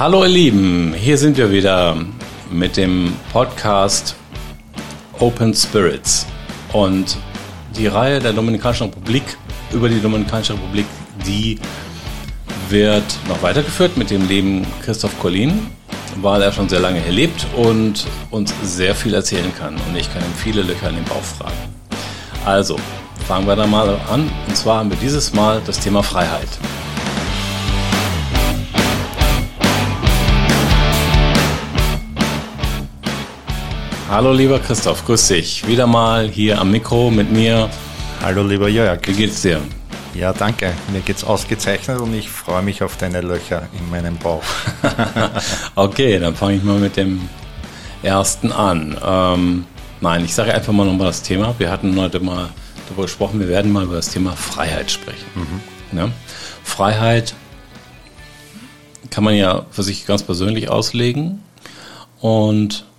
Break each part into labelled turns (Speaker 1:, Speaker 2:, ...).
Speaker 1: Hallo ihr Lieben, hier sind wir wieder mit dem Podcast Open Spirits. Und die Reihe der Dominikanischen Republik über die Dominikanische Republik, die wird noch weitergeführt mit dem Leben Christoph Collin, weil er schon sehr lange hier lebt und uns sehr viel erzählen kann. Und ich kann ihm viele Löcher in den Bauch fragen. Also, fangen wir da mal an. Und zwar haben wir dieses Mal das Thema Freiheit. Hallo lieber Christoph, grüß dich. Wieder mal hier am Mikro mit mir.
Speaker 2: Hallo lieber Jörg.
Speaker 1: Wie geht's dir?
Speaker 2: Ja, danke. Mir geht's ausgezeichnet und ich freue mich auf deine Löcher in meinem Bauch.
Speaker 1: okay, dann fange ich mal mit dem ersten an. Ähm, nein, ich sage einfach mal nochmal das Thema. Wir hatten heute mal darüber gesprochen, wir werden mal über das Thema Freiheit sprechen. Mhm. Ja? Freiheit kann man ja für sich ganz persönlich auslegen und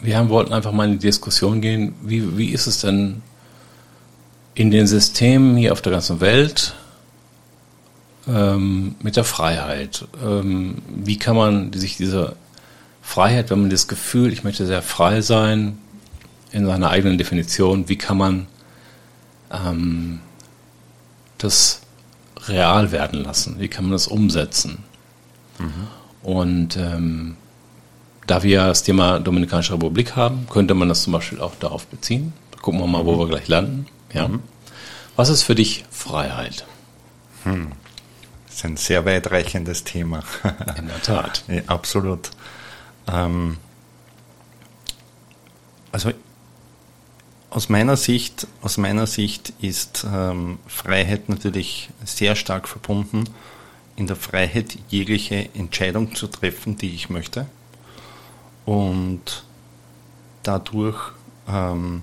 Speaker 1: wir haben, wollten einfach mal in die Diskussion gehen, wie, wie ist es denn in den Systemen hier auf der ganzen Welt ähm, mit der Freiheit? Ähm, wie kann man sich diese Freiheit, wenn man das Gefühl, ich möchte sehr frei sein, in seiner eigenen Definition, wie kann man ähm, das real werden lassen? Wie kann man das umsetzen? Mhm. Und ähm, da wir das Thema Dominikanische Republik haben, könnte man das zum Beispiel auch darauf beziehen. Gucken wir mal, wo mhm. wir gleich landen. Ja. Mhm. Was ist für dich Freiheit?
Speaker 2: Hm. Das ist ein sehr weitreichendes Thema.
Speaker 1: In der Tat.
Speaker 2: ja, absolut. Ähm, also aus meiner Sicht, aus meiner Sicht ist ähm, Freiheit natürlich sehr stark verbunden in der Freiheit, jegliche Entscheidung zu treffen, die ich möchte und dadurch ähm,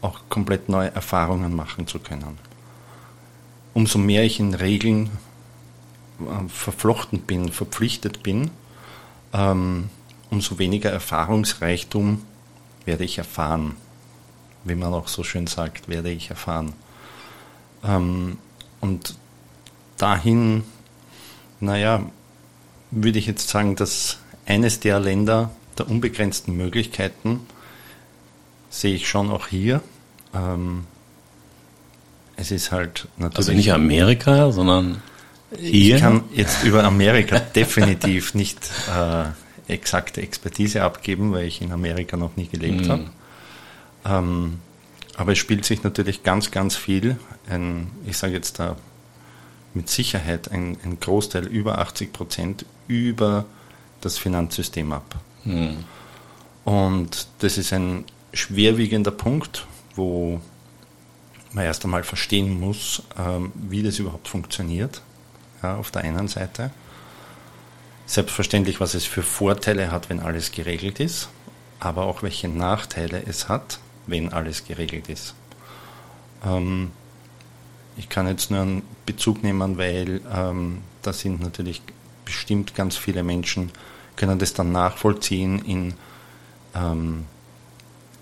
Speaker 2: auch komplett neue Erfahrungen machen zu können. Umso mehr ich in Regeln äh, verflochten bin, verpflichtet bin, ähm, umso weniger Erfahrungsreichtum werde ich erfahren. Wie man auch so schön sagt, werde ich erfahren. Ähm, und dahin, naja, würde ich jetzt sagen, dass eines der Länder, der unbegrenzten Möglichkeiten sehe ich schon auch hier. Ähm, es ist halt
Speaker 1: natürlich. Also nicht Amerika, sondern hier.
Speaker 2: Ich kann jetzt über Amerika definitiv nicht äh, exakte Expertise abgeben, weil ich in Amerika noch nie gelebt mhm. habe. Ähm, aber es spielt sich natürlich ganz, ganz viel, ein, ich sage jetzt da mit Sicherheit ein, ein Großteil, über 80 Prozent, über das Finanzsystem ab. Mhm. Und das ist ein schwerwiegender Punkt, wo man erst einmal verstehen muss, ähm, wie das überhaupt funktioniert, ja, auf der einen Seite. Selbstverständlich, was es für Vorteile hat, wenn alles geregelt ist, aber auch welche Nachteile es hat, wenn alles geregelt ist. Ähm, ich kann jetzt nur einen Bezug nehmen, weil ähm, da sind natürlich bestimmt ganz viele Menschen, können das dann nachvollziehen in, ähm,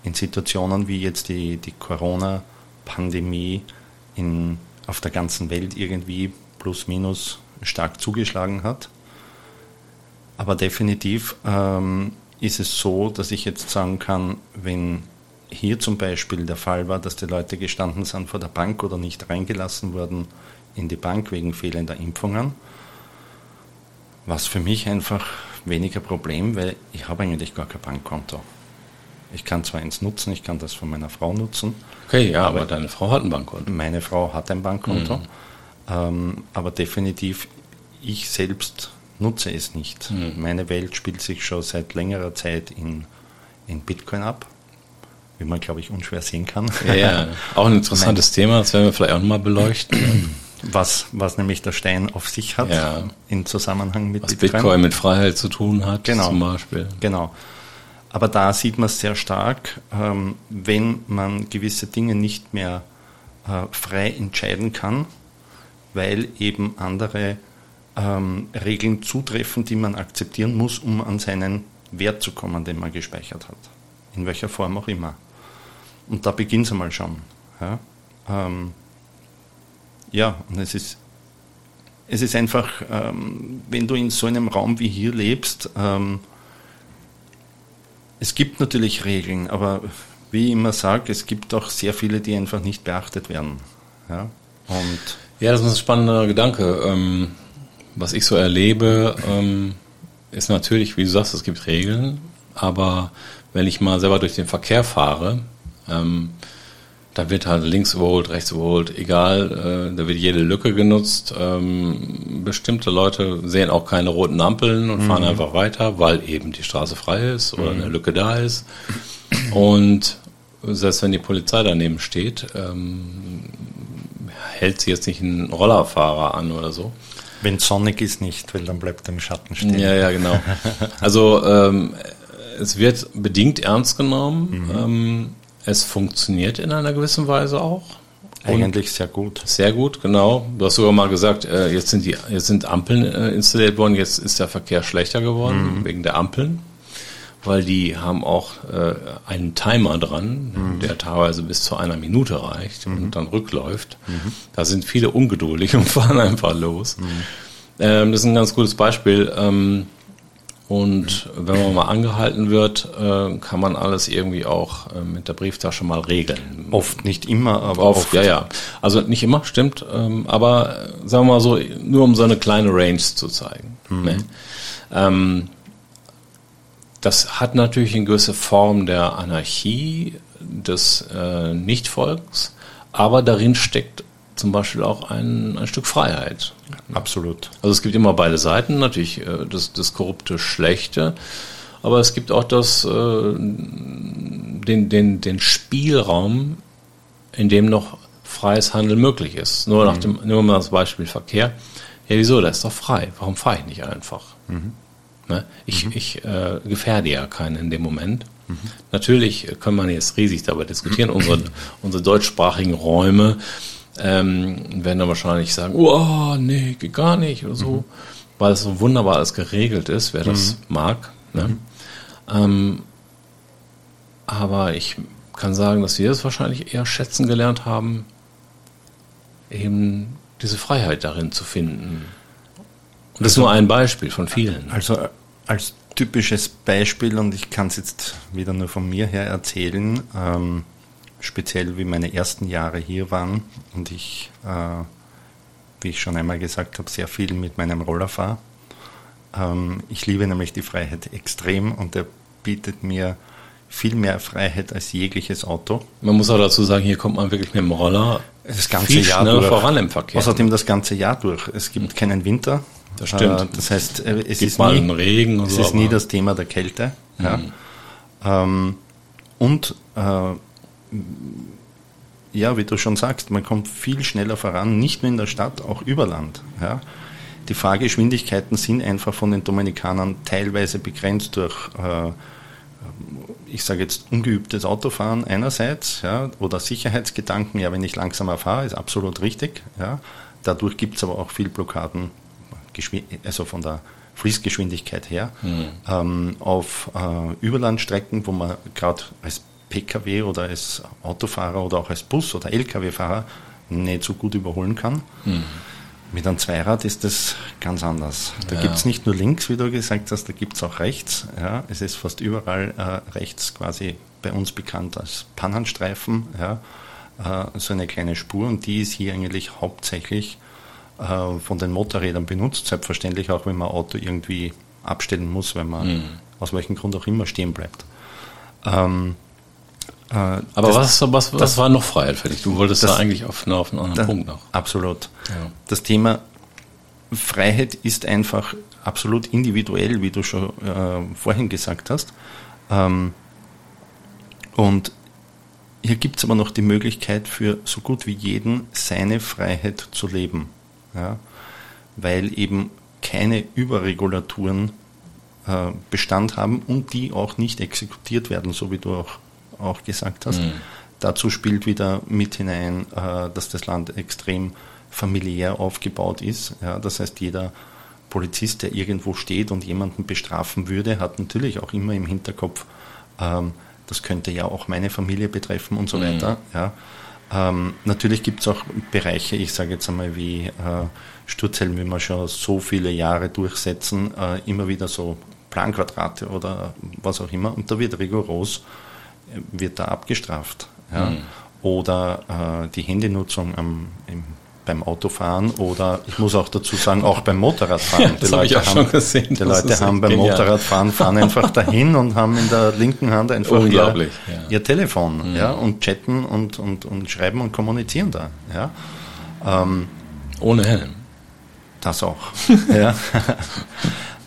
Speaker 2: in Situationen wie jetzt die, die Corona-Pandemie auf der ganzen Welt irgendwie plus minus stark zugeschlagen hat. Aber definitiv ähm, ist es so, dass ich jetzt sagen kann, wenn hier zum Beispiel der Fall war, dass die Leute gestanden sind vor der Bank oder nicht reingelassen wurden in die Bank wegen fehlender Impfungen, was für mich einfach weniger Problem, weil ich habe eigentlich gar kein Bankkonto. Ich kann zwar eins nutzen, ich kann das von meiner Frau nutzen.
Speaker 1: Okay, ja, aber, aber deine Frau hat ein Bankkonto.
Speaker 2: Meine Frau hat ein Bankkonto. Mhm. Ähm, aber definitiv, ich selbst nutze es nicht. Mhm. Meine Welt spielt sich schon seit längerer Zeit in, in Bitcoin ab, wie man, glaube ich, unschwer sehen kann.
Speaker 1: Ja, auch ein interessantes Thema, das werden wir vielleicht auch nochmal beleuchten
Speaker 2: was, was nämlich der Stein auf sich hat ja. im Zusammenhang mit
Speaker 1: was Bitcoin. Bitcoin mit Freiheit zu tun hat,
Speaker 2: genau. zum Beispiel. Genau. Aber da sieht man es sehr stark, ähm, wenn man gewisse Dinge nicht mehr äh, frei entscheiden kann, weil eben andere ähm, Regeln zutreffen, die man akzeptieren muss, um an seinen Wert zu kommen, den man gespeichert hat. In welcher Form auch immer. Und da beginnt es einmal schon. Ja? Ähm, ja, und es ist es ist einfach, ähm, wenn du in so einem Raum wie hier lebst, ähm, es gibt natürlich Regeln, aber wie ich immer sage, es gibt auch sehr viele, die einfach nicht beachtet werden. Ja,
Speaker 1: und ja das ist ein spannender Gedanke. Ähm, was ich so erlebe, ähm, ist natürlich, wie du sagst, es gibt Regeln, aber wenn ich mal selber durch den Verkehr fahre, ähm, da wird halt links überholt, rechts überholt, egal, äh, da wird jede Lücke genutzt. Ähm, bestimmte Leute sehen auch keine roten Ampeln und mhm. fahren einfach weiter, weil eben die Straße frei ist oder mhm. eine Lücke da ist. Und selbst wenn die Polizei daneben steht, ähm, hält sie jetzt nicht einen Rollerfahrer an oder so.
Speaker 2: Wenn sonnig ist nicht, weil dann bleibt er im Schatten stehen.
Speaker 1: Ja, ja, genau. Also ähm, es wird bedingt ernst genommen. Mhm. Ähm, es funktioniert in einer gewissen Weise auch.
Speaker 2: Eigentlich sehr gut.
Speaker 1: Sehr gut, genau. Du hast sogar mal gesagt, äh, jetzt sind die, jetzt sind Ampeln äh, installiert worden, jetzt ist der Verkehr schlechter geworden mhm. wegen der Ampeln, weil die haben auch äh, einen Timer dran, mhm. der teilweise bis zu einer Minute reicht mhm. und dann rückläuft. Mhm. Da sind viele ungeduldig und fahren einfach los. Mhm. Ähm, das ist ein ganz gutes Beispiel. Ähm, und wenn man mal angehalten wird, äh, kann man alles irgendwie auch äh, mit der Brieftasche mal regeln.
Speaker 2: Oft, nicht immer, aber
Speaker 1: oft. oft. Ja, ja. Also nicht immer, stimmt. Ähm, aber äh, sagen wir mal so, nur um so eine kleine Range zu zeigen. Mhm. Ne? Ähm, das hat natürlich eine gewisse Form der Anarchie des Nichtfolgens, aber darin steckt zum Beispiel auch ein, ein Stück Freiheit.
Speaker 2: Absolut.
Speaker 1: Also es gibt immer beide Seiten, natürlich äh, das, das korrupte Schlechte, aber es gibt auch das, äh, den, den, den Spielraum, in dem noch freies Handeln möglich ist. Nur nach mhm. dem, nur mal das Beispiel Verkehr. Ja, wieso? Da ist doch frei. Warum fahre ich nicht einfach? Mhm. Ne? Ich, mhm. ich äh, gefährde ja keinen in dem Moment. Mhm. Natürlich kann man jetzt riesig darüber diskutieren. unsere, unsere deutschsprachigen Räume ähm, werden dann wahrscheinlich sagen, oh, nee, geht gar nicht oder so, mhm. weil es so wunderbar alles geregelt ist, wer das mhm. mag. Ne? Mhm. Ähm, aber ich kann sagen, dass wir es wahrscheinlich eher schätzen gelernt haben, eben diese Freiheit darin zu finden. Und das ist nur ein Beispiel von vielen.
Speaker 2: Also als typisches Beispiel, und ich kann es jetzt wieder nur von mir her erzählen, ähm, speziell wie meine ersten Jahre hier waren und ich, äh, wie ich schon einmal gesagt habe, sehr viel mit meinem Roller fahre. Ähm, ich liebe nämlich die Freiheit extrem und er bietet mir viel mehr Freiheit als jegliches Auto.
Speaker 1: Man muss auch dazu sagen, hier kommt man wirklich mit dem Roller
Speaker 2: das ganze viel Jahr durch. voran im Verkehr. Außerdem das ganze Jahr durch. Es gibt keinen Winter.
Speaker 1: Das stimmt. Äh,
Speaker 2: das heißt, äh, es, ist nie,
Speaker 1: Regen
Speaker 2: es so, ist nie das Thema der Kälte. Mhm. Ja. Ähm, und äh, ja, wie du schon sagst, man kommt viel schneller voran, nicht nur in der Stadt, auch über Land. Ja. Die Fahrgeschwindigkeiten sind einfach von den Dominikanern teilweise begrenzt durch, äh, ich sage jetzt, ungeübtes Autofahren einerseits ja, oder Sicherheitsgedanken. Ja, wenn ich langsamer fahre, ist absolut richtig. Ja. Dadurch gibt es aber auch viel Blockaden, also von der Fließgeschwindigkeit her, mhm. ähm, auf äh, Überlandstrecken, wo man gerade als Pkw oder als Autofahrer oder auch als Bus- oder Lkw-Fahrer nicht so gut überholen kann. Mhm. Mit einem Zweirad ist das ganz anders. Da ja. gibt es nicht nur links, wie du gesagt hast, da gibt es auch rechts. Ja, es ist fast überall äh, rechts quasi bei uns bekannt als Pannenstreifen, ja, äh, so eine kleine Spur und die ist hier eigentlich hauptsächlich äh, von den Motorrädern benutzt. Selbstverständlich auch, wenn man Auto irgendwie abstellen muss, wenn man mhm. aus welchem Grund auch immer stehen bleibt.
Speaker 1: Ähm, äh, Aber das, was, was, was war noch Freiheit für dich? Du wolltest das, da eigentlich auf, auf einen anderen das, Punkt noch.
Speaker 2: Absolut. Ja. Das Thema Freiheit ist einfach absolut individuell, wie du schon äh, vorhin gesagt hast. Ähm, und hier gibt es aber noch die Möglichkeit für so gut wie jeden, seine Freiheit zu leben. Ja? Weil eben keine Überregulaturen äh, Bestand haben und die auch nicht exekutiert werden, so wie du auch auch gesagt hast. Mhm. Dazu spielt wieder mit hinein, äh, dass das Land extrem familiär aufgebaut ist. Ja, das heißt, jeder Polizist, der irgendwo steht und jemanden bestrafen würde, hat natürlich auch immer im Hinterkopf, ähm, das könnte ja auch meine Familie betreffen und so mhm. weiter. Ja. Ähm, natürlich gibt es auch Bereiche, ich sage jetzt einmal wie äh, Sturzhelm, wie wir schon so viele Jahre durchsetzen, äh, immer wieder so Planquadrate oder was auch immer. Und da wird rigoros, wird da abgestraft. Ja? Mhm. Oder äh, die Handynutzung am, im beim Autofahren oder ich muss auch dazu sagen, auch beim Motorradfahren.
Speaker 1: die Leute haben, gesehen,
Speaker 2: die Leute haben beim genial. Motorradfahren fahren einfach dahin und haben in der linken Hand einfach ihr, ja. ihr, Telefon mhm. ja, und chatten und, und, und schreiben und kommunizieren da. Ja.
Speaker 1: Ähm, Ohne Helm.
Speaker 2: Das auch. ja.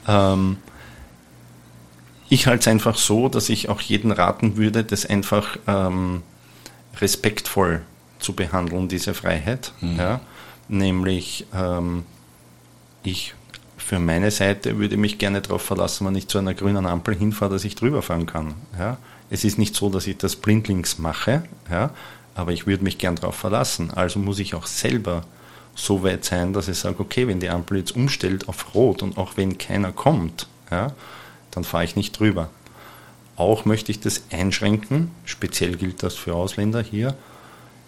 Speaker 2: ähm, ich halte es einfach so, dass ich auch jeden raten würde, das einfach ähm, respektvoll zu behandeln, diese Freiheit. Mhm. Ja? Nämlich, ähm, ich für meine Seite würde mich gerne darauf verlassen, wenn ich zu einer grünen Ampel hinfahre, dass ich drüber fahren kann. Ja? Es ist nicht so, dass ich das blindlings mache, ja? aber ich würde mich gern darauf verlassen. Also muss ich auch selber so weit sein, dass ich sage, okay, wenn die Ampel jetzt umstellt auf Rot und auch wenn keiner kommt, ja, dann fahre ich nicht drüber. Auch möchte ich das einschränken, speziell gilt das für Ausländer hier,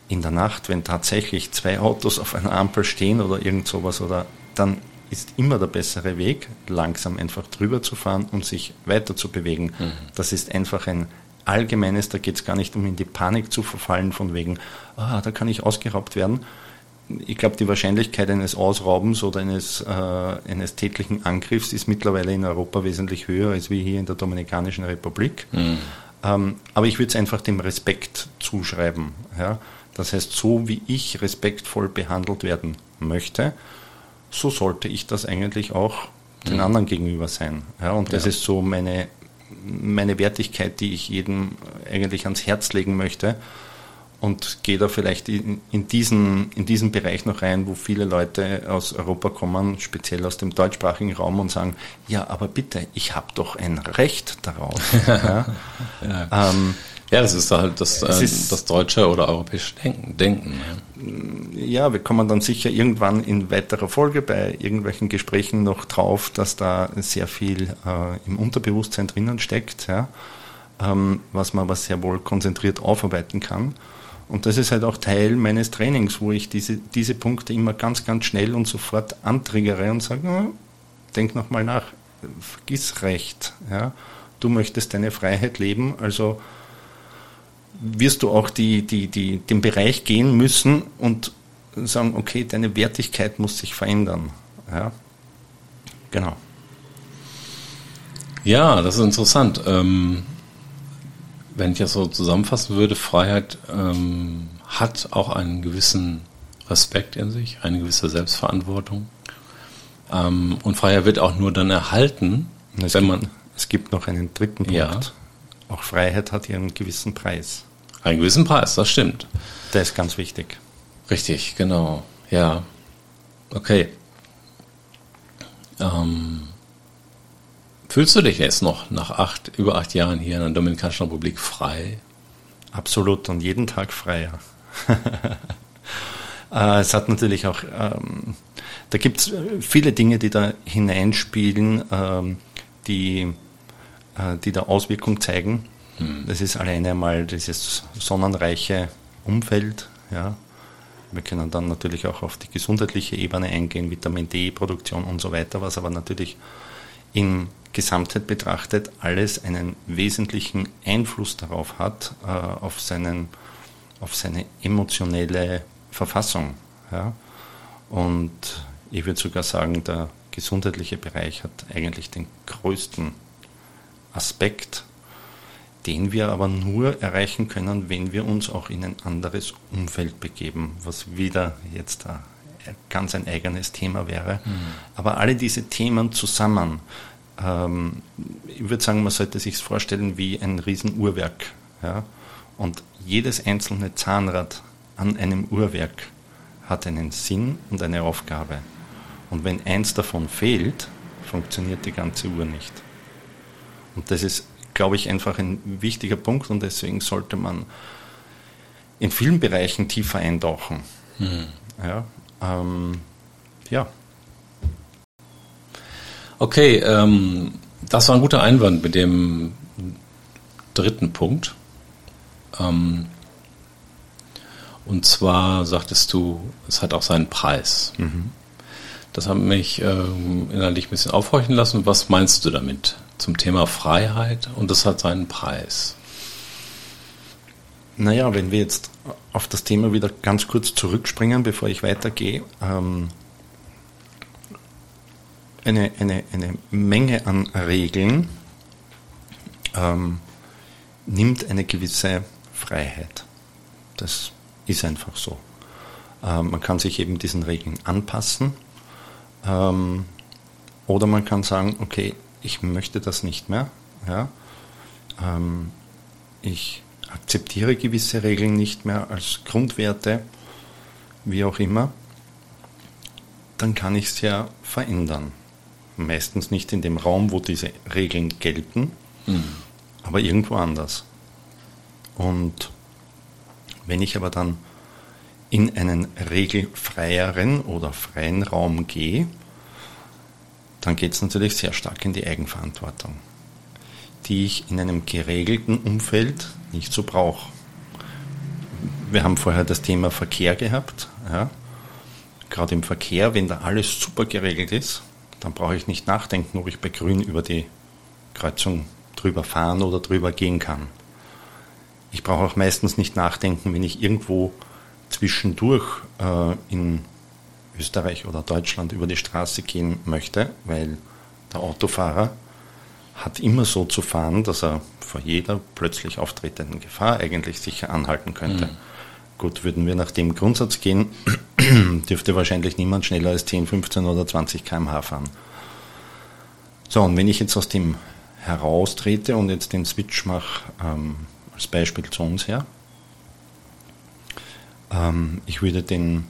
Speaker 2: in der Nacht, wenn tatsächlich zwei Autos auf einer Ampel stehen oder irgend sowas, oder dann ist immer der bessere Weg, langsam einfach drüber zu fahren und sich weiter zu bewegen. Mhm. Das ist einfach ein allgemeines, da geht es gar nicht um in die Panik zu verfallen, von wegen, ah, da kann ich ausgeraubt werden. Ich glaube, die Wahrscheinlichkeit eines Ausraubens oder eines, äh, eines tätlichen Angriffs ist mittlerweile in Europa wesentlich höher als wie hier in der Dominikanischen Republik. Mhm. Ähm, aber ich würde es einfach dem Respekt zuschreiben. Ja? Das heißt, so wie ich respektvoll behandelt werden möchte, so sollte ich das eigentlich auch den mhm. anderen gegenüber sein. Ja, und das ja. ist so meine, meine Wertigkeit, die ich jedem eigentlich ans Herz legen möchte. Und gehe da vielleicht in, in, diesen, in diesen Bereich noch rein, wo viele Leute aus Europa kommen, speziell aus dem deutschsprachigen Raum und sagen, ja, aber bitte, ich habe doch ein Recht darauf. ja.
Speaker 1: ja. Ähm, ja, das ist halt das, äh, das deutsche oder europäische Denken. Denken
Speaker 2: ja. ja. wir kommen dann sicher irgendwann in weiterer Folge bei irgendwelchen Gesprächen noch drauf, dass da sehr viel äh, im Unterbewusstsein drinnen steckt, ja, ähm, was man aber sehr wohl konzentriert aufarbeiten kann. Und das ist halt auch Teil meines Trainings, wo ich diese, diese Punkte immer ganz, ganz schnell und sofort antriggere und sage, oh, denk nochmal nach, vergiss Recht. Ja. Du möchtest deine Freiheit leben, also wirst du auch die, die, die, den Bereich gehen müssen und sagen, okay, deine Wertigkeit muss sich verändern. Ja, genau.
Speaker 1: Ja, das ist interessant. Ähm, wenn ich das so zusammenfassen würde, Freiheit ähm, hat auch einen gewissen Respekt in sich, eine gewisse Selbstverantwortung. Ähm, und Freiheit wird auch nur dann erhalten,
Speaker 2: es wenn gibt, man. Es gibt noch einen dritten Punkt. Ja. Auch Freiheit hat ihren gewissen Preis.
Speaker 1: Einen gewissen Preis, das stimmt.
Speaker 2: Der ist ganz wichtig.
Speaker 1: Richtig, genau. Ja. Okay. Ähm, fühlst du dich jetzt noch nach acht, über acht Jahren hier in der Dominikanischen Republik frei?
Speaker 2: Absolut und jeden Tag freier. Äh, es hat natürlich auch, ähm, da gibt es viele Dinge, die da hineinspielen, ähm, die, äh, die da Auswirkung zeigen. Mhm. Das ist alleine einmal dieses sonnenreiche Umfeld. Ja. Wir können dann natürlich auch auf die gesundheitliche Ebene eingehen, Vitamin D-Produktion und so weiter, was aber natürlich in Gesamtheit betrachtet alles einen wesentlichen Einfluss darauf hat, äh, auf, seinen, auf seine emotionelle Verfassung. Ja. Und ich würde sogar sagen, der gesundheitliche Bereich hat eigentlich den größten Aspekt den wir aber nur erreichen können, wenn wir uns auch in ein anderes Umfeld begeben, was wieder jetzt ein ganz ein eigenes Thema wäre. Mhm. Aber alle diese Themen zusammen, ähm, ich würde sagen, man sollte sich vorstellen wie ein Riesenuhrwerk. Ja? Und jedes einzelne Zahnrad an einem Uhrwerk hat einen Sinn und eine Aufgabe. Und wenn eins davon fehlt, funktioniert die ganze Uhr nicht. Und das ist glaube ich, einfach ein wichtiger Punkt und deswegen sollte man in vielen Bereichen tiefer eintauchen. Mhm. Ja, ähm, ja.
Speaker 1: Okay, ähm, das war ein guter Einwand mit dem dritten Punkt. Ähm, Und zwar sagtest du, es hat auch seinen Preis. Mhm. Das hat mich ähm, innerlich ein bisschen aufhorchen lassen. Was meinst du damit zum Thema Freiheit? Und das hat seinen Preis.
Speaker 2: Naja, wenn wir jetzt auf das Thema wieder ganz kurz zurückspringen, bevor ich weitergehe. Ähm, eine, eine, eine Menge an Regeln ähm, nimmt eine gewisse Freiheit. Das ist einfach so. Ähm, man kann sich eben diesen Regeln anpassen ähm, oder man kann sagen, okay, ich möchte das nicht mehr. Ja? Ähm, ich akzeptiere gewisse Regeln nicht mehr als Grundwerte, wie auch immer. Dann kann ich es ja verändern. Meistens nicht in dem Raum, wo diese Regeln gelten, mhm. aber irgendwo anders. Und wenn ich aber dann in einen regelfreieren oder freien Raum gehe, dann geht es natürlich sehr stark in die Eigenverantwortung, die ich in einem geregelten Umfeld nicht so brauche. Wir haben vorher das Thema Verkehr gehabt. Ja. Gerade im Verkehr, wenn da alles super geregelt ist, dann brauche ich nicht nachdenken, ob ich bei Grün über die Kreuzung drüber fahren oder drüber gehen kann. Ich brauche auch meistens nicht nachdenken, wenn ich irgendwo zwischendurch äh, in Österreich oder Deutschland über die Straße gehen möchte, weil der Autofahrer hat immer so zu fahren, dass er vor jeder plötzlich auftretenden Gefahr eigentlich sicher anhalten könnte. Mhm. Gut, würden wir nach dem Grundsatz gehen, dürfte wahrscheinlich niemand schneller als 10, 15 oder 20 km/h fahren. So, und wenn ich jetzt aus dem heraustrete und jetzt den Switch mache, ähm, als Beispiel zu uns her, ähm, ich würde den,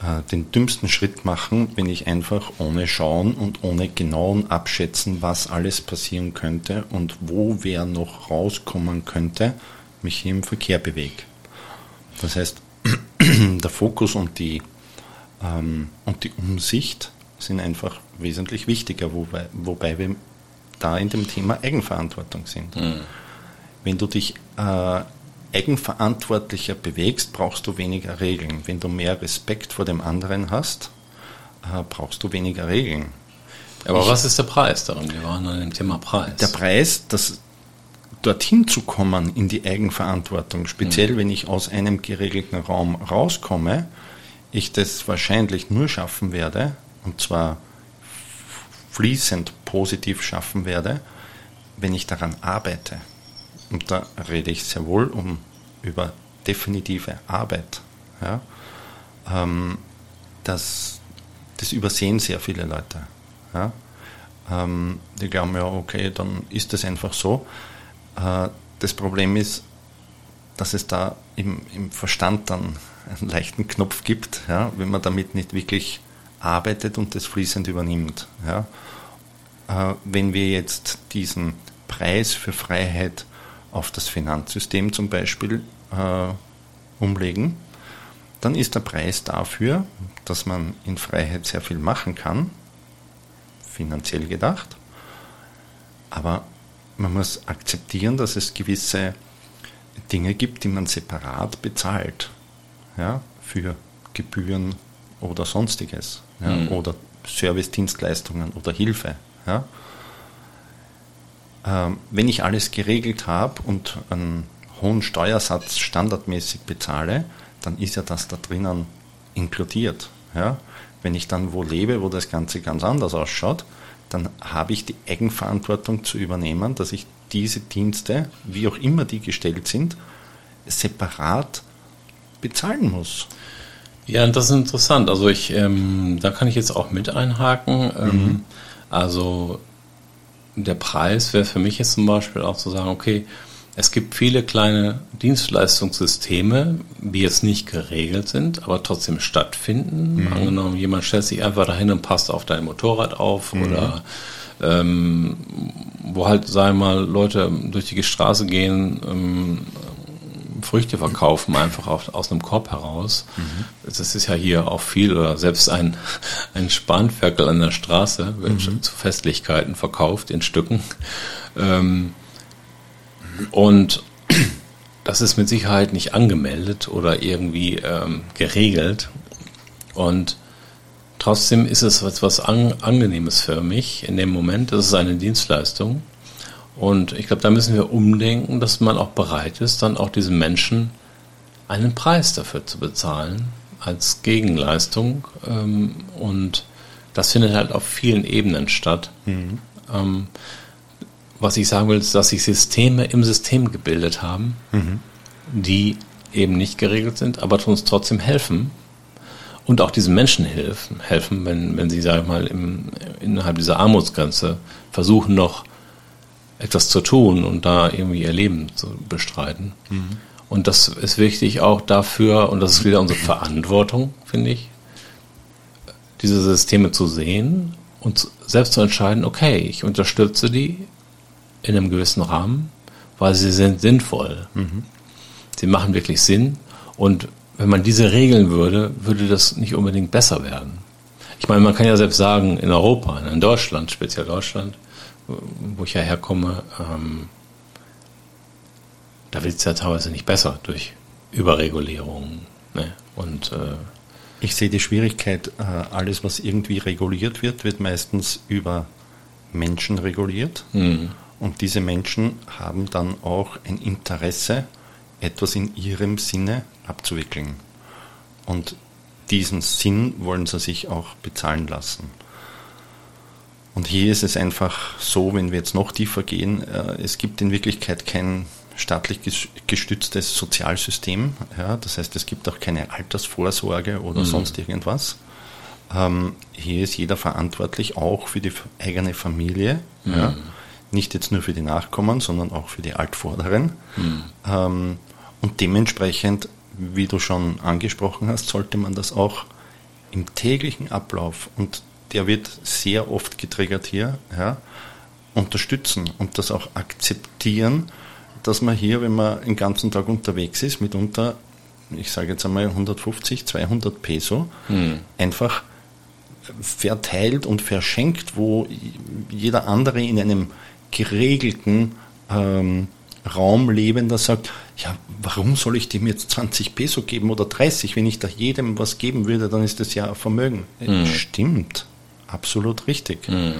Speaker 2: äh, den dümmsten Schritt machen, wenn ich einfach ohne Schauen und ohne genauen Abschätzen, was alles passieren könnte und wo wer noch rauskommen könnte, mich hier im Verkehr bewege. Das heißt, der Fokus und die, ähm, und die Umsicht sind einfach wesentlich wichtiger, wobei, wobei wir da in dem Thema Eigenverantwortung sind. Mhm. Wenn du dich äh, eigenverantwortlicher bewegst, brauchst du weniger Regeln. Wenn du mehr Respekt vor dem anderen hast, äh, brauchst du weniger Regeln.
Speaker 1: Aber ich, was ist der Preis daran? Wir waren an dem Thema Preis.
Speaker 2: Der Preis, das dorthin zu kommen in die Eigenverantwortung, speziell mhm. wenn ich aus einem geregelten Raum rauskomme, ich das wahrscheinlich nur schaffen werde, und zwar fließend positiv schaffen werde, wenn ich daran arbeite und da rede ich sehr wohl um, über definitive Arbeit, ja, ähm, das, das übersehen sehr viele Leute. Ja. Ähm, die glauben ja, okay, dann ist das einfach so. Äh, das Problem ist, dass es da im, im Verstand dann einen leichten Knopf gibt, ja, wenn man damit nicht wirklich arbeitet und das fließend übernimmt. Ja. Äh, wenn wir jetzt diesen Preis für Freiheit auf das Finanzsystem zum Beispiel äh, umlegen, dann ist der Preis dafür, dass man in Freiheit sehr viel machen kann, finanziell gedacht, aber man muss akzeptieren, dass es gewisse Dinge gibt, die man separat bezahlt, ja, für Gebühren oder sonstiges, ja, mhm. oder Servicedienstleistungen oder Hilfe. Ja. Ähm, wenn ich alles geregelt habe und einen hohen Steuersatz standardmäßig bezahle, dann ist ja das da drinnen inkludiert. Ja? Wenn ich dann wo lebe, wo das Ganze ganz anders ausschaut, dann habe ich die Eigenverantwortung zu übernehmen, dass ich diese Dienste, wie auch immer die gestellt sind, separat bezahlen muss.
Speaker 1: Ja, das ist interessant. Also ich, ähm, da kann ich jetzt auch mit einhaken. Ähm, mhm. Also der Preis wäre für mich jetzt zum Beispiel auch zu sagen, okay, es gibt viele kleine Dienstleistungssysteme, die jetzt nicht geregelt sind, aber trotzdem stattfinden. Mhm. Angenommen, jemand stellt sich einfach dahin und passt auf dein Motorrad auf mhm. oder ähm, wo halt, sagen wir mal, Leute durch die Straße gehen, ähm, Früchte verkaufen, einfach auf, aus einem Korb heraus. Mhm. Das ist ja hier auch viel, oder selbst ein, ein Spanferkel an der Straße wird mhm. zu Festlichkeiten verkauft in Stücken. Ähm, und das ist mit Sicherheit nicht angemeldet oder irgendwie ähm, geregelt. Und trotzdem ist es etwas an, Angenehmes für mich in dem Moment. Das ist eine Dienstleistung. Und ich glaube, da müssen wir umdenken, dass man auch bereit ist, dann auch diesen Menschen einen Preis dafür zu bezahlen als Gegenleistung. Ähm, und das findet halt auf vielen Ebenen statt. Mhm. Ähm, was ich sagen will, ist, dass sich Systeme im System gebildet haben, mhm. die eben nicht geregelt sind, aber uns trotzdem helfen und auch diesen Menschen helfen, helfen wenn, wenn sie, sage ich mal, im, innerhalb dieser Armutsgrenze versuchen noch etwas zu tun und da irgendwie ihr Leben zu bestreiten. Mhm. Und das ist wichtig auch dafür, und das ist wieder unsere Verantwortung, finde ich, diese Systeme zu sehen und selbst zu entscheiden, okay, ich unterstütze die in einem gewissen Rahmen, weil sie sind sinnvoll. Mhm. Sie machen wirklich Sinn und wenn man diese regeln würde, würde das nicht unbedingt besser werden. Ich meine, man kann ja selbst sagen, in Europa, in Deutschland, speziell Deutschland, wo ich ja herkomme, ähm, da wird es ja teilweise nicht besser durch Überregulierung. Ne? Und äh,
Speaker 2: ich sehe die Schwierigkeit, äh, alles, was irgendwie reguliert wird, wird meistens über Menschen reguliert. Mhm. Und diese Menschen haben dann auch ein Interesse, etwas in ihrem Sinne abzuwickeln. Und diesen Sinn wollen sie sich auch bezahlen lassen. Und hier ist es einfach so, wenn wir jetzt noch tiefer gehen, äh, es gibt in Wirklichkeit kein staatlich gestütztes Sozialsystem. Ja, das heißt, es gibt auch keine Altersvorsorge oder mhm. sonst irgendwas. Ähm, hier ist jeder verantwortlich, auch für die eigene Familie. Mhm. Ja, nicht jetzt nur für die Nachkommen, sondern auch für die Altvorderen. Mhm. Ähm, und dementsprechend, wie du schon angesprochen hast, sollte man das auch im täglichen Ablauf, und der wird sehr oft getriggert hier, ja, unterstützen und das auch akzeptieren, dass man hier, wenn man den ganzen Tag unterwegs ist, mitunter, ich sage jetzt einmal 150, 200 Peso, hm. einfach verteilt und verschenkt, wo jeder andere in einem geregelten ähm, Raum lebender sagt, ja, warum soll ich dem jetzt 20 Peso geben oder 30? Wenn ich da jedem was geben würde, dann ist das ja ein Vermögen. Mhm. Stimmt, absolut richtig. Mhm.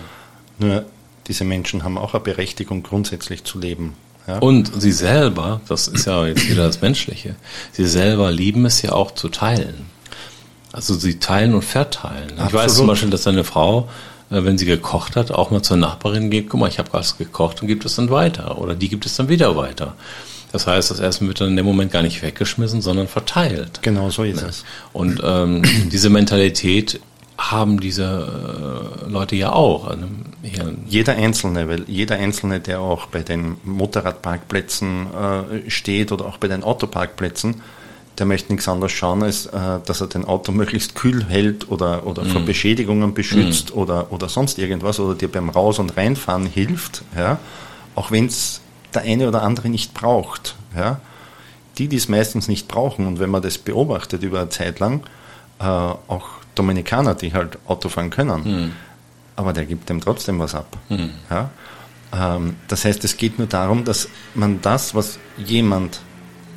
Speaker 2: Nur diese Menschen haben auch eine Berechtigung, grundsätzlich zu leben.
Speaker 1: Ja? Und sie selber, das ist ja jetzt wieder das Menschliche, sie selber lieben es ja auch zu teilen. Also sie teilen und verteilen. Absolut. Ich weiß zum Beispiel, dass eine Frau, äh, wenn sie gekocht hat, auch mal zur Nachbarin geht, guck mal, ich habe was gekocht und gibt es dann weiter. Oder die gibt es dann wieder weiter. Das heißt, das Essen wird dann in dem Moment gar nicht weggeschmissen, sondern verteilt.
Speaker 2: Genau, so ist es.
Speaker 1: Und ähm, diese Mentalität haben diese äh, Leute ja auch. Also
Speaker 2: jeder Einzelne, weil jeder Einzelne, der auch bei den Motorradparkplätzen äh, steht oder auch bei den Autoparkplätzen, der möchte nichts anderes schauen, als äh, dass er den Auto möglichst kühl hält oder, oder mm. vor Beschädigungen beschützt mm. oder, oder sonst irgendwas oder dir beim Raus- und Reinfahren hilft, ja, auch wenn es der eine oder andere nicht braucht. Ja. Die, die es meistens nicht brauchen und wenn man das beobachtet über eine Zeit lang, äh, auch Dominikaner, die halt Auto fahren können, mhm. aber der gibt dem trotzdem was ab. Mhm. Ja? Ähm, das heißt, es geht nur darum, dass man das, was jemand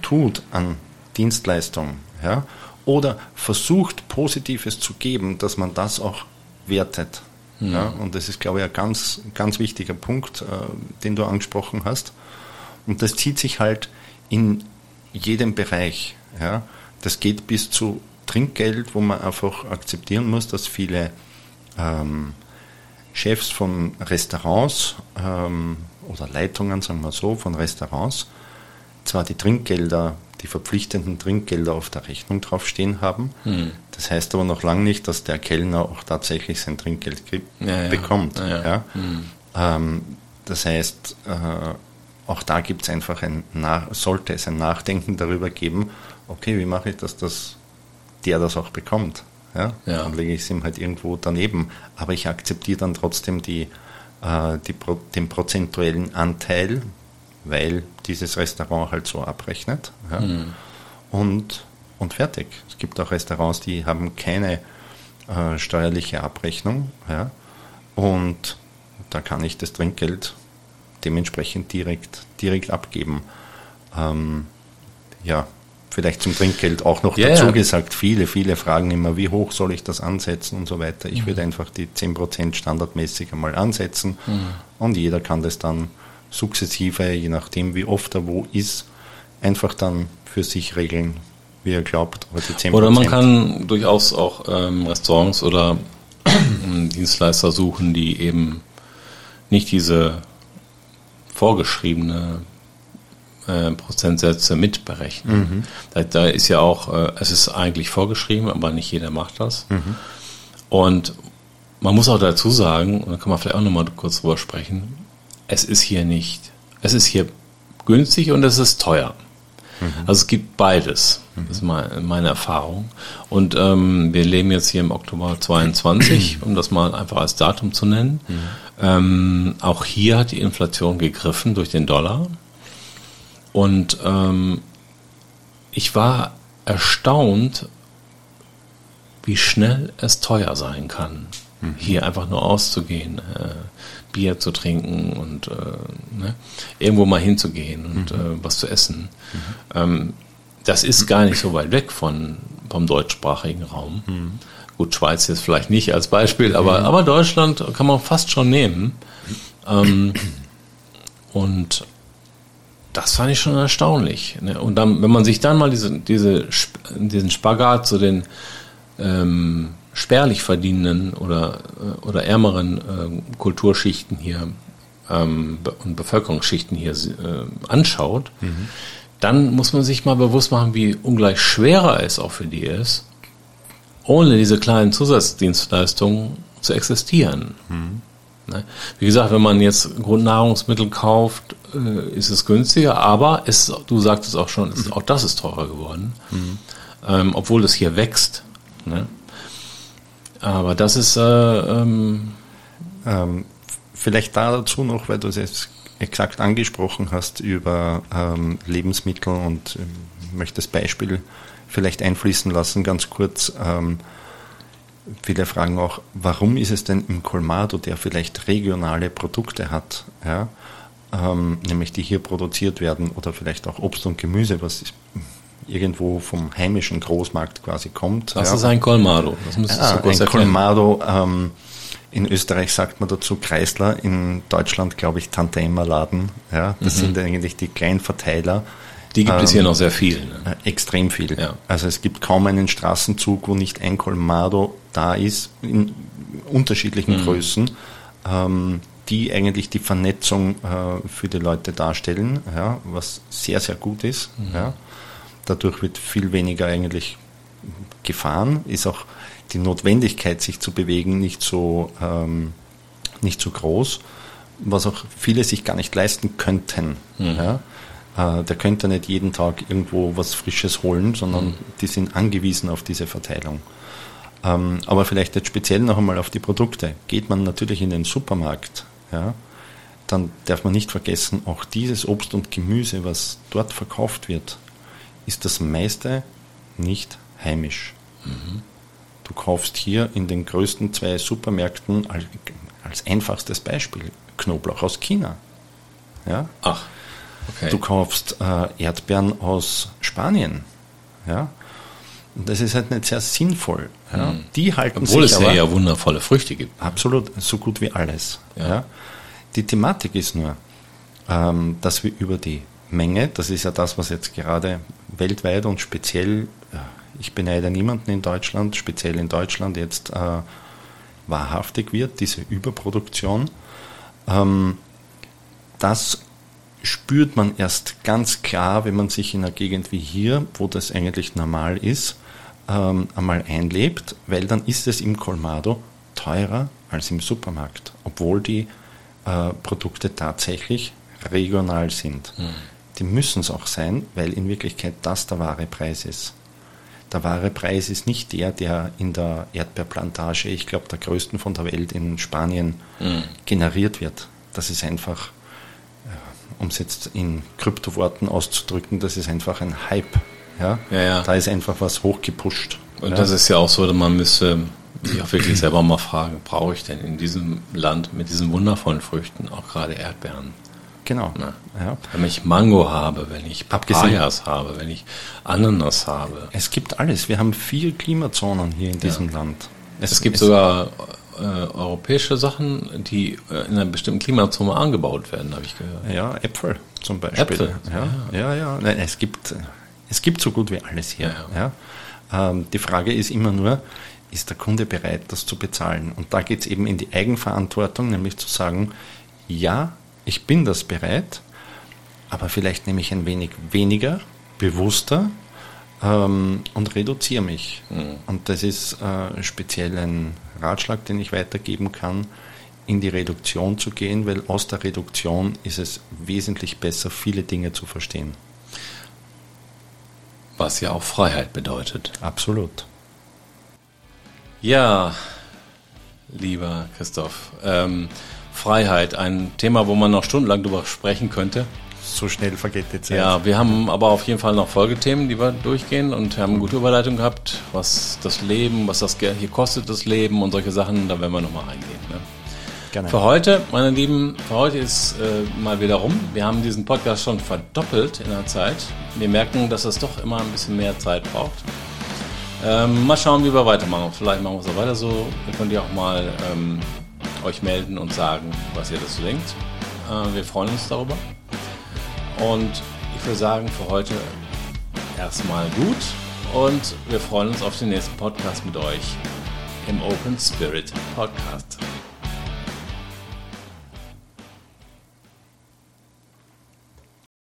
Speaker 2: tut an Dienstleistung, ja, oder versucht, Positives zu geben, dass man das auch wertet. Mhm. Ja? Und das ist, glaube ich, ein ganz, ganz wichtiger Punkt, äh, den du angesprochen hast. Und das zieht sich halt in jedem Bereich. Ja? Das geht bis zu Trinkgeld, wo man einfach akzeptieren muss, dass viele ähm, Chefs von Restaurants ähm, oder Leitungen, sagen wir so, von Restaurants zwar die Trinkgelder, die verpflichtenden Trinkgelder auf der Rechnung draufstehen haben. Hm. Das heißt aber noch lange nicht, dass der Kellner auch tatsächlich sein Trinkgeld ja, bekommt. Ja. Ja. Hm. Ähm, das heißt, äh, auch da gibt es einfach ein, sollte es ein Nachdenken darüber geben, okay, wie mache ich das, dass der das auch bekommt. Ja? ja. Dann lege ich es ihm halt irgendwo daneben. Aber ich akzeptiere dann trotzdem die, äh, die, den prozentuellen Anteil, weil dieses Restaurant halt so abrechnet. Ja? Mhm. Und, und fertig. Es gibt auch Restaurants, die haben keine äh, steuerliche Abrechnung. Ja? Und da kann ich das Trinkgeld dementsprechend direkt, direkt abgeben. Ähm, ja, vielleicht zum Trinkgeld auch noch ja, dazu gesagt, viele, viele fragen immer, wie hoch soll ich das ansetzen und so weiter. Ich mhm. würde einfach die 10% standardmäßig einmal ansetzen mhm. und jeder kann das dann sukzessive, je nachdem wie oft er wo ist, einfach dann für sich regeln, wie er glaubt.
Speaker 1: Aber die 10%. Oder man kann durchaus auch ähm, Restaurants oder Dienstleister suchen, die eben nicht diese vorgeschriebene äh, Prozentsätze mitberechnen. Mhm. Da, da, ist ja auch, äh, es ist eigentlich vorgeschrieben, aber nicht jeder macht das. Mhm. Und man muss auch dazu sagen, und da kann man vielleicht auch nochmal kurz drüber sprechen, es ist hier nicht, es ist hier günstig und es ist teuer. Mhm. Also es gibt beides, das ist meine Erfahrung. Und ähm, wir leben jetzt hier im Oktober 22, um das mal einfach als Datum zu nennen. Mhm. Ähm, auch hier hat die Inflation gegriffen durch den Dollar. Und ähm, ich war erstaunt, wie schnell es teuer sein kann, mhm. hier einfach nur auszugehen, äh, Bier zu trinken und äh, ne, irgendwo mal hinzugehen und mhm. äh, was zu essen. Mhm. Ähm, das ist gar nicht so weit weg von, vom deutschsprachigen Raum. Mhm. Gut, Schweiz jetzt vielleicht nicht als Beispiel, aber, mhm. aber Deutschland kann man fast schon nehmen. Ähm, und das fand ich schon erstaunlich. Ne? Und dann, wenn man sich dann mal diese, diese, diesen Spagat zu den ähm, spärlich verdienenden oder, äh, oder ärmeren äh, Kulturschichten hier ähm, und Bevölkerungsschichten hier äh, anschaut, mhm. dann muss man sich mal bewusst machen, wie ungleich schwerer es auch für die ist, ohne diese kleinen Zusatzdienstleistungen zu existieren. Mhm. Ne? Wie gesagt, wenn man jetzt Grundnahrungsmittel kauft, äh, ist es günstiger, aber es, du sagtest auch schon, ist, auch das ist teurer geworden, mhm. ähm, obwohl es hier wächst. Ne? Aber das ist äh, ähm,
Speaker 2: ähm, vielleicht dazu noch, weil du es jetzt exakt angesprochen hast über ähm, Lebensmittel und ähm, möchte das Beispiel vielleicht einfließen lassen, ganz kurz. Ähm, viele fragen auch, warum ist es denn im Colmado, der vielleicht regionale Produkte hat, ja, ähm, nämlich die hier produziert werden oder vielleicht auch Obst und Gemüse, was irgendwo vom heimischen Großmarkt quasi kommt.
Speaker 1: Was ja. ist ein Colmado? Das
Speaker 2: ja, du kurz ein. Colmado, ähm, in Österreich sagt man dazu Kreisler, in Deutschland glaube ich Tante Emma Laden. Ja, das mhm. sind eigentlich die Kleinverteiler.
Speaker 1: Die gibt ähm, es hier noch sehr viel. Ne?
Speaker 2: Äh, extrem viel. Ja. Also es gibt kaum einen Straßenzug, wo nicht ein Colmado da ist, in unterschiedlichen mhm. Größen, ähm, die eigentlich die Vernetzung äh, für die Leute darstellen, ja, was sehr, sehr gut ist. Mhm. Ja. Dadurch wird viel weniger eigentlich gefahren, ist auch die Notwendigkeit, sich zu bewegen, nicht so, ähm, nicht so groß, was auch viele sich gar nicht leisten könnten. Mhm. Ja. Äh, der könnte nicht jeden Tag irgendwo was Frisches holen, sondern mhm. die sind angewiesen auf diese Verteilung. Ähm, aber vielleicht jetzt speziell noch einmal auf die Produkte. Geht man natürlich in den Supermarkt, ja, dann darf man nicht vergessen, auch dieses Obst und Gemüse, was dort verkauft wird, ist das meiste nicht heimisch. Mhm. Du kaufst hier in den größten zwei Supermärkten als, als einfachstes Beispiel Knoblauch aus China. Ja?
Speaker 1: Ach. Okay.
Speaker 2: Du kaufst äh, Erdbeeren aus Spanien. Ja? Und das ist halt nicht sehr sinnvoll. Ja? Mhm. Die halten
Speaker 1: Obwohl sich es ja, ja wundervolle Früchte gibt.
Speaker 2: Absolut, so gut wie alles. Ja. ja? Die Thematik ist nur, ähm, dass wir über die Menge, das ist ja das, was jetzt gerade weltweit und speziell, ich beneide niemanden in Deutschland, speziell in Deutschland jetzt äh, wahrhaftig wird, diese Überproduktion, ähm, das spürt man erst ganz klar, wenn man sich in einer Gegend wie hier, wo das eigentlich normal ist, ähm, einmal einlebt, weil dann ist es im Colmado teurer als im Supermarkt, obwohl die äh, Produkte tatsächlich regional sind. Mhm. Die müssen es auch sein, weil in Wirklichkeit das der wahre Preis ist. Der wahre Preis ist nicht der, der in der Erdbeerplantage, ich glaube, der größten von der Welt in Spanien mhm. generiert wird. Das ist einfach um es jetzt in Kryptoworten auszudrücken, das ist einfach ein Hype. Ja? Ja, ja. Da ist einfach was hochgepusht.
Speaker 1: Und ja? das ist ja auch so, man müsste sich auch wirklich selber mal fragen, brauche ich denn in diesem Land mit diesen wundervollen Früchten auch gerade Erdbeeren?
Speaker 2: Genau.
Speaker 1: Na,
Speaker 2: Ja.
Speaker 1: Wenn ich Mango habe, wenn ich
Speaker 2: Abgesehen-
Speaker 1: Papayas habe, wenn ich Ananas habe.
Speaker 2: Es gibt alles. Wir haben vier Klimazonen hier in diesem Land.
Speaker 1: Es gibt sogar äh, europäische Sachen, die äh, in einer bestimmten Klimazone angebaut werden, habe ich gehört.
Speaker 2: Ja, Äpfel zum Beispiel.
Speaker 1: Äpfel,
Speaker 2: Ja, ja, ja. Nein, es, gibt, es gibt so gut wie alles hier.
Speaker 1: Ja,
Speaker 2: Ja. Ähm, die Frage ist immer nur, ist der Kunde bereit, das zu bezahlen? Und da geht es eben in die Eigenverantwortung, nämlich zu sagen, ja, ich bin das bereit, aber vielleicht nehme ich ein wenig weniger, bewusster ähm, und reduziere mich. Und das ist äh, speziell ein Ratschlag, den ich weitergeben kann, in die Reduktion zu gehen, weil aus der Reduktion ist es wesentlich besser, viele Dinge zu verstehen.
Speaker 1: Was ja auch Freiheit bedeutet.
Speaker 2: Absolut.
Speaker 1: Ja, lieber Christoph, ähm, Freiheit, ein Thema, wo man noch stundenlang drüber sprechen könnte.
Speaker 2: So schnell vergeht die Zeit.
Speaker 1: Ja, wir haben aber auf jeden Fall noch Folgethemen, die wir durchgehen und haben eine gute Überleitung gehabt, was das Leben, was das hier kostet, das Leben und solche Sachen, da werden wir nochmal reingehen. Ne?
Speaker 2: Gerne.
Speaker 1: Für heute, meine Lieben, für heute ist äh, mal wieder rum. Wir haben diesen Podcast schon verdoppelt in der Zeit. Wir merken, dass es doch immer ein bisschen mehr Zeit braucht. Ähm, mal schauen, wie wir weitermachen. Vielleicht machen wir es auch weiter so. Ihr könnt ja auch mal ähm, euch melden und sagen, was ihr dazu denkt. Äh, wir freuen uns darüber. Und ich würde sagen, für heute erstmal gut. Und wir freuen uns auf den nächsten Podcast mit euch im Open Spirit Podcast.